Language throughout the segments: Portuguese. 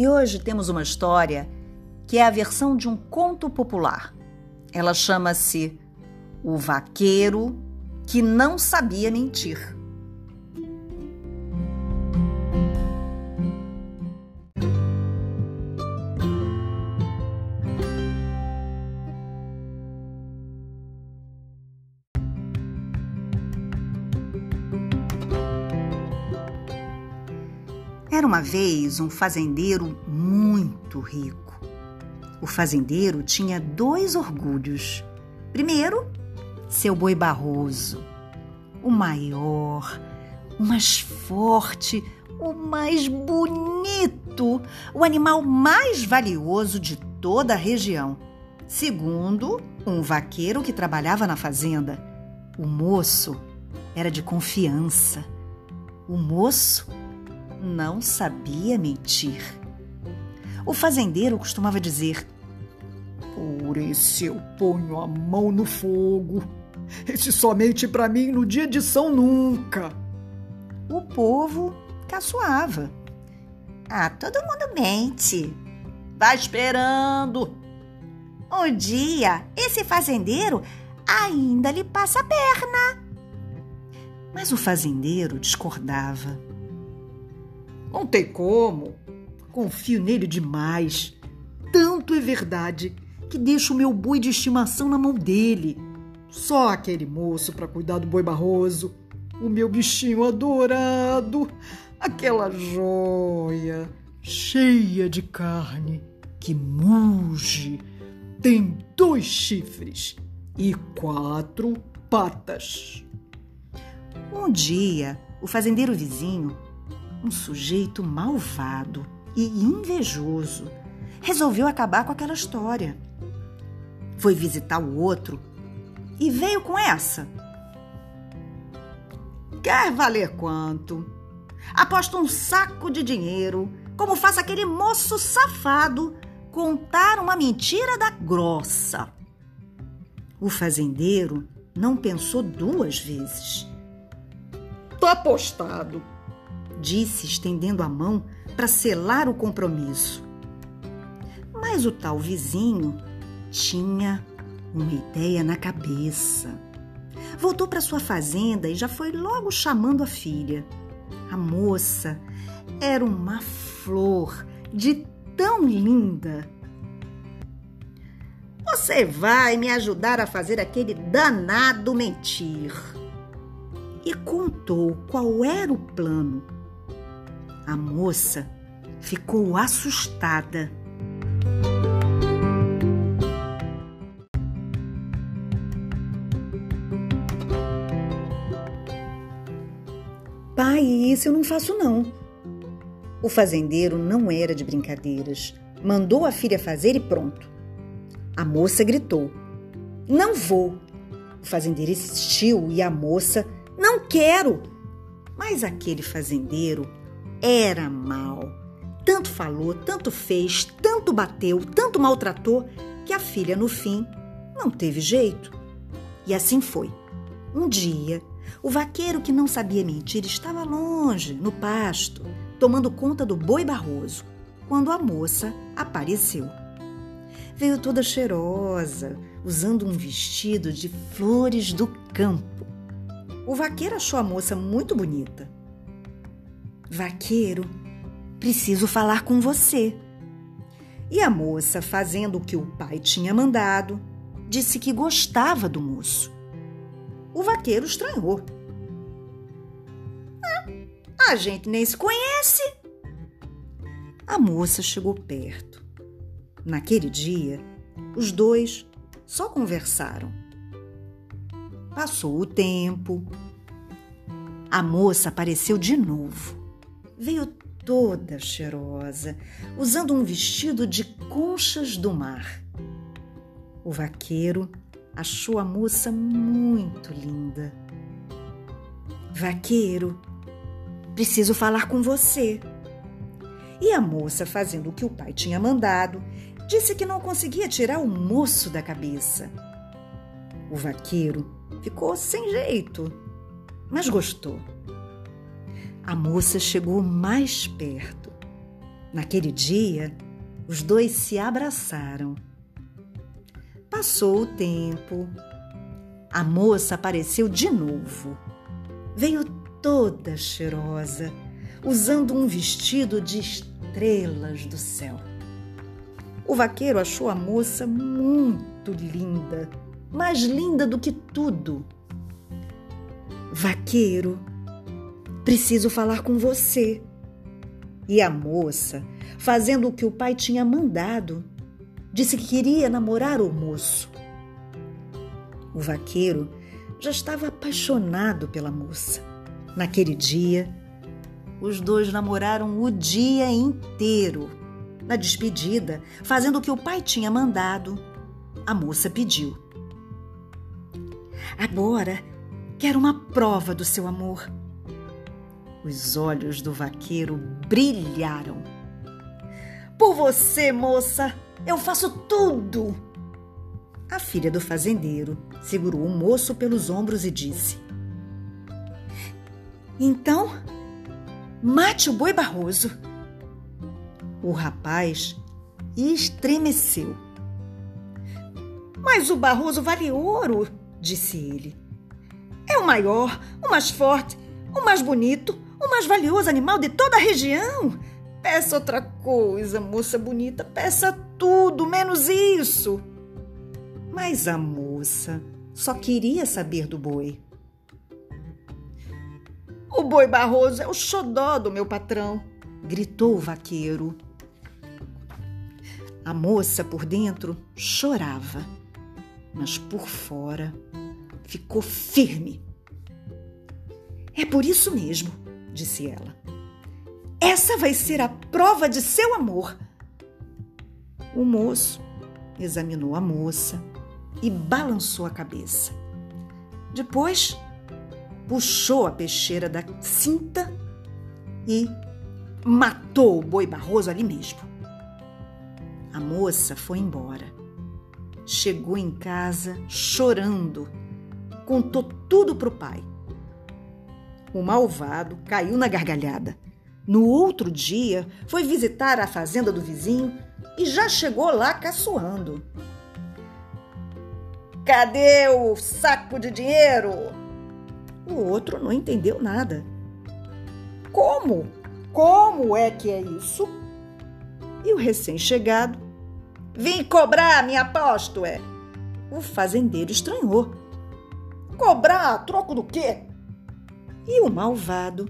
E hoje temos uma história que é a versão de um conto popular. Ela chama-se O Vaqueiro que Não Sabia Mentir. Era uma vez um fazendeiro muito rico. O fazendeiro tinha dois orgulhos. Primeiro, seu boi barroso, o maior, o mais forte, o mais bonito, o animal mais valioso de toda a região. Segundo, um vaqueiro que trabalhava na fazenda. O moço era de confiança. O moço não sabia mentir. O fazendeiro costumava dizer: Por esse eu ponho a mão no fogo. Esse somente para mim no dia de São Nunca. O povo caçoava. Ah, todo mundo mente. Vai esperando. Um dia, esse fazendeiro ainda lhe passa a perna. Mas o fazendeiro discordava. Não tem como. Confio nele demais. Tanto é verdade que deixo o meu boi de estimação na mão dele. Só aquele moço para cuidar do boi barroso. O meu bichinho adorado. Aquela joia cheia de carne que muge. Tem dois chifres e quatro patas. Um dia, o fazendeiro vizinho um sujeito malvado e invejoso resolveu acabar com aquela história. Foi visitar o outro e veio com essa. Quer valer quanto? Aposto um saco de dinheiro, como faz aquele moço safado contar uma mentira da grossa. O fazendeiro não pensou duas vezes. Tá apostado disse, estendendo a mão para selar o compromisso. Mas o tal vizinho tinha uma ideia na cabeça. Voltou para sua fazenda e já foi logo chamando a filha. A moça era uma flor de tão linda. Você vai me ajudar a fazer aquele danado mentir. E contou qual era o plano a moça ficou assustada. Pai, isso eu não faço não. O fazendeiro não era de brincadeiras. Mandou a filha fazer e pronto. A moça gritou: Não vou. O fazendeiro insistiu e a moça: Não quero. Mas aquele fazendeiro era mal. Tanto falou, tanto fez, tanto bateu, tanto maltratou, que a filha, no fim, não teve jeito. E assim foi. Um dia, o vaqueiro que não sabia mentir estava longe, no pasto, tomando conta do boi barroso, quando a moça apareceu. Veio toda cheirosa, usando um vestido de flores do campo. O vaqueiro achou a moça muito bonita Vaqueiro, preciso falar com você. E a moça, fazendo o que o pai tinha mandado, disse que gostava do moço. O vaqueiro estranhou. Ah, a gente nem se conhece. A moça chegou perto. Naquele dia, os dois só conversaram. Passou o tempo. A moça apareceu de novo veio toda cheirosa, usando um vestido de conchas do mar. O vaqueiro achou a moça muito linda. Vaqueiro, preciso falar com você. E a moça, fazendo o que o pai tinha mandado, disse que não conseguia tirar o moço da cabeça. O vaqueiro ficou sem jeito, mas gostou. A moça chegou mais perto. Naquele dia, os dois se abraçaram. Passou o tempo. A moça apareceu de novo. Veio toda cheirosa, usando um vestido de estrelas do céu. O vaqueiro achou a moça muito linda, mais linda do que tudo. Vaqueiro, preciso falar com você. E a moça, fazendo o que o pai tinha mandado, disse que queria namorar o moço. O vaqueiro já estava apaixonado pela moça. Naquele dia, os dois namoraram o dia inteiro. Na despedida, fazendo o que o pai tinha mandado, a moça pediu: Agora quero uma prova do seu amor. Os olhos do vaqueiro brilharam. Por você, moça, eu faço tudo. A filha do fazendeiro segurou o moço pelos ombros e disse: Então, mate o boi barroso. O rapaz estremeceu. Mas o barroso vale ouro, disse ele. É o maior, o mais forte, o mais bonito, o mais valioso animal de toda a região. Peça outra coisa, moça bonita, peça tudo, menos isso. Mas a moça só queria saber do boi. O boi Barroso é o xodó do meu patrão, gritou o vaqueiro. A moça por dentro chorava, mas por fora ficou firme. É por isso mesmo, disse ela. Essa vai ser a prova de seu amor. O moço examinou a moça e balançou a cabeça. Depois, puxou a peixeira da cinta e matou o boi barroso ali mesmo. A moça foi embora. Chegou em casa chorando. Contou tudo para o pai. O malvado caiu na gargalhada. No outro dia, foi visitar a fazenda do vizinho e já chegou lá caçoando. Cadê o saco de dinheiro? O outro não entendeu nada. Como? Como é que é isso? E o recém-chegado? Vim cobrar, me aposto, é. O fazendeiro estranhou. Cobrar? Troco do quê? E o malvado?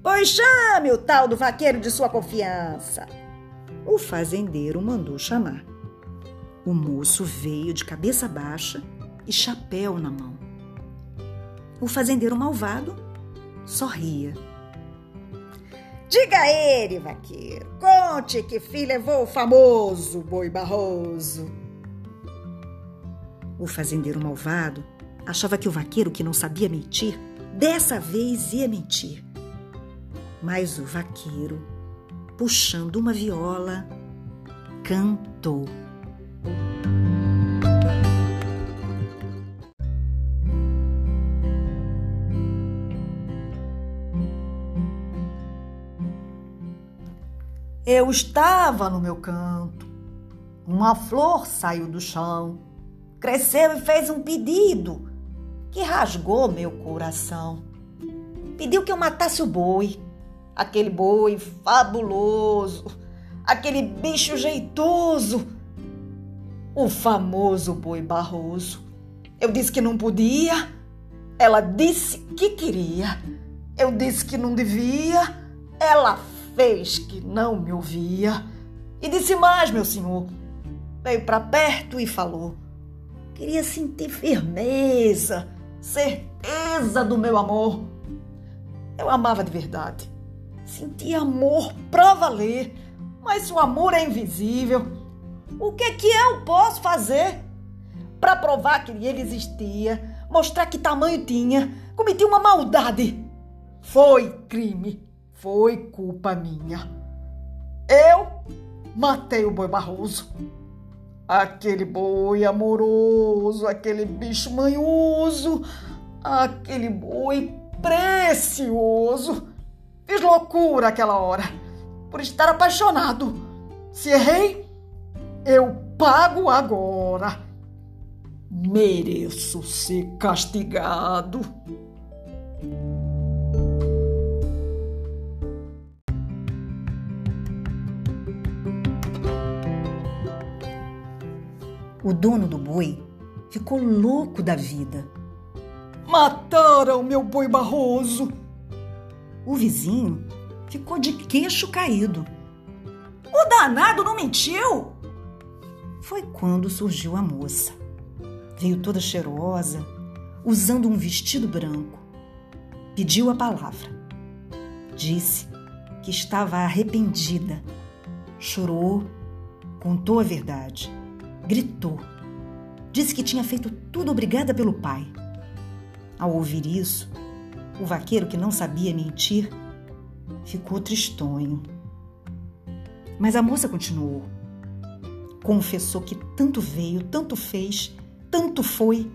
Pois chame o tal do vaqueiro de sua confiança. O fazendeiro mandou chamar. O moço veio de cabeça baixa e chapéu na mão. O fazendeiro malvado sorria. Diga a ele, vaqueiro, conte que filho levou o famoso boi barroso. O fazendeiro malvado achava que o vaqueiro que não sabia mentir, dessa vez ia mentir. Mas o vaqueiro, puxando uma viola, cantou. Eu estava no meu canto. Uma flor saiu do chão, cresceu e fez um pedido que rasgou meu coração. Pediu que eu matasse o boi, aquele boi fabuloso, aquele bicho jeitoso, o famoso boi barroso. Eu disse que não podia, ela disse que queria. Eu disse que não devia, ela fez que não me ouvia. E disse mais, meu senhor. Veio para perto e falou. Queria sentir firmeza, certeza do meu amor. Eu amava de verdade. Sentia amor pra valer. Mas o amor é invisível, o que é que eu posso fazer para provar que ele existia, mostrar que tamanho tinha? Cometi uma maldade. Foi crime. Foi culpa minha. Eu matei o boi barroso. Aquele boi amoroso, aquele bicho manhoso, aquele boi precioso. Fiz loucura aquela hora. por estar apaixonado. Se errei, eu pago agora. Mereço ser castigado. O dono do boi ficou louco da vida. Mataram meu boi barroso. O vizinho ficou de queixo caído. O danado não mentiu! Foi quando surgiu a moça. Veio toda cheirosa, usando um vestido branco. Pediu a palavra. Disse que estava arrependida. Chorou, contou a verdade, gritou. Disse que tinha feito tudo obrigada pelo pai. Ao ouvir isso, o vaqueiro, que não sabia mentir, ficou tristonho. Mas a moça continuou. Confessou que tanto veio, tanto fez, tanto foi,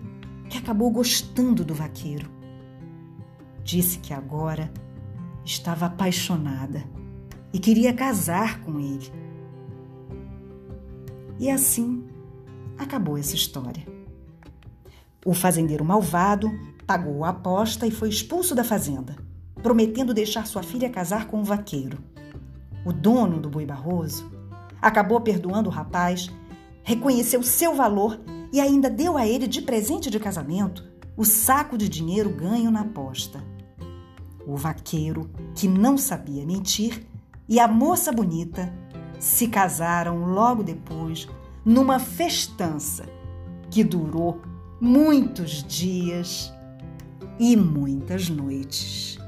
que acabou gostando do vaqueiro. Disse que agora estava apaixonada e queria casar com ele. E assim acabou essa história. O fazendeiro malvado pagou a aposta e foi expulso da fazenda, prometendo deixar sua filha casar com o vaqueiro. O dono do boi barroso acabou perdoando o rapaz, reconheceu seu valor e ainda deu a ele de presente de casamento o saco de dinheiro ganho na aposta. O vaqueiro, que não sabia mentir, e a moça bonita se casaram logo depois numa festança que durou muitos dias e muitas noites.